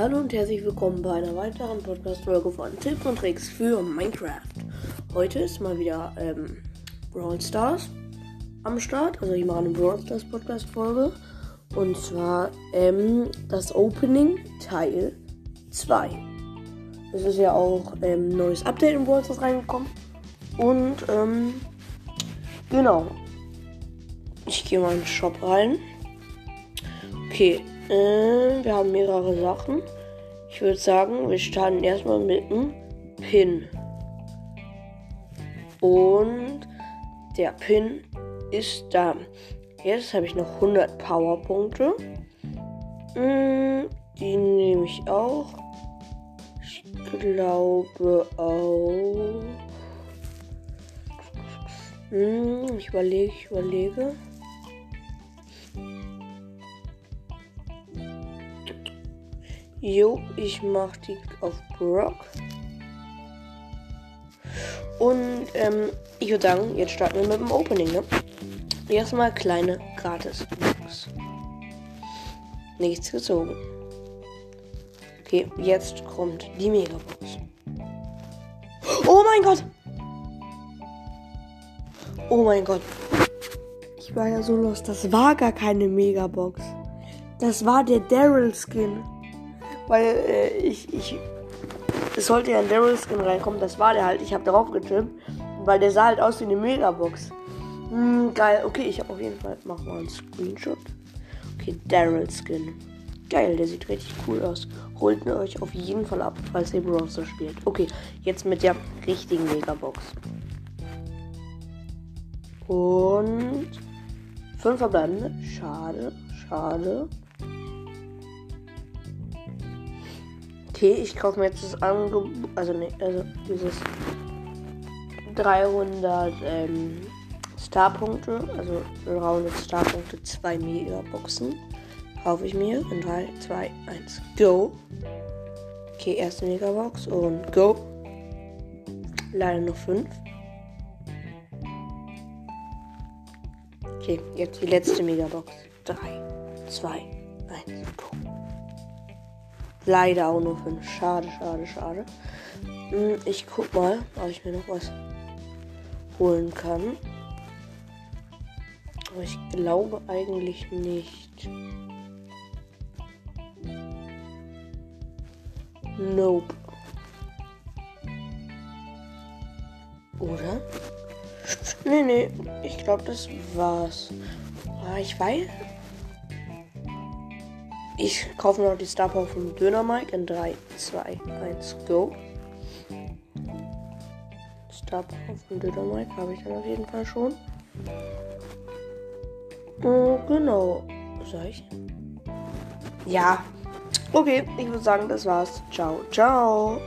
Hallo und herzlich willkommen bei einer weiteren Podcast-Folge von Tipps und Tricks für Minecraft. Heute ist mal wieder ähm, Brawl Stars am Start. Also ich mache eine Brawl Stars Podcast-Folge. Und zwar ähm, das Opening Teil 2. Es ist ja auch ähm, ein neues Update in Brawl Stars reingekommen. Und ähm, genau. Ich gehe mal in den Shop rein. Okay, äh, wir haben mehrere Sachen. Ich würde sagen, wir starten erstmal mit einem Pin. Und der Pin ist da. Jetzt habe ich noch 100 Powerpunkte. Mm, die nehme ich auch. Ich glaube auch. Mm, ich überlege, ich überlege. Jo, ich mach die auf Brock. Und ähm, ich würde sagen, jetzt starten wir mit dem Opening, ne? Erstmal kleine Gratis-Box. Nichts gezogen. Okay, jetzt kommt die Megabox. Oh mein Gott! Oh mein Gott. Ich war ja so los. Das war gar keine Megabox. Das war der Daryl-Skin. Weil äh, ich, ich. Es sollte ja ein Daryl-Skin reinkommen. Das war der halt. Ich habe darauf getippt. Weil der sah halt aus wie eine Megabox. Hm, geil. Okay, ich habe auf jeden Fall. Mach mal einen Screenshot. Okay, Daryl-Skin. Geil, der sieht richtig cool aus. Holt ihn euch auf jeden Fall ab, falls ihr Browser spielt. Okay, jetzt mit der richtigen Megabox. Und fünf verbleibende. Schade, schade. Okay, ich kaufe mir jetzt das Angebot, also ne, also dieses 300 ähm, Starpunkte, also 300 Starpunkte, zwei Megaboxen. Kaufe ich mir in 3, 2, 1, go. Okay, erste Megabox und go. Leider nur 5. Okay, jetzt die letzte Megabox. 3, 2, 1, go. Leider auch nur 5. Schade, schade, schade. Hm, ich guck mal, ob ich mir noch was holen kann. Aber ich glaube eigentlich nicht. Nope. Oder? Nee, nee. Ich glaube, das war's. Aber ich weiß. Ich kaufe noch die Star Power vom Döner Mike in 3, 2, 1, go. Star Power vom Döner Mike habe ich dann auf jeden Fall schon. Oh, genau. Sag ich? Ja. Okay, ich würde sagen, das war's. Ciao, ciao.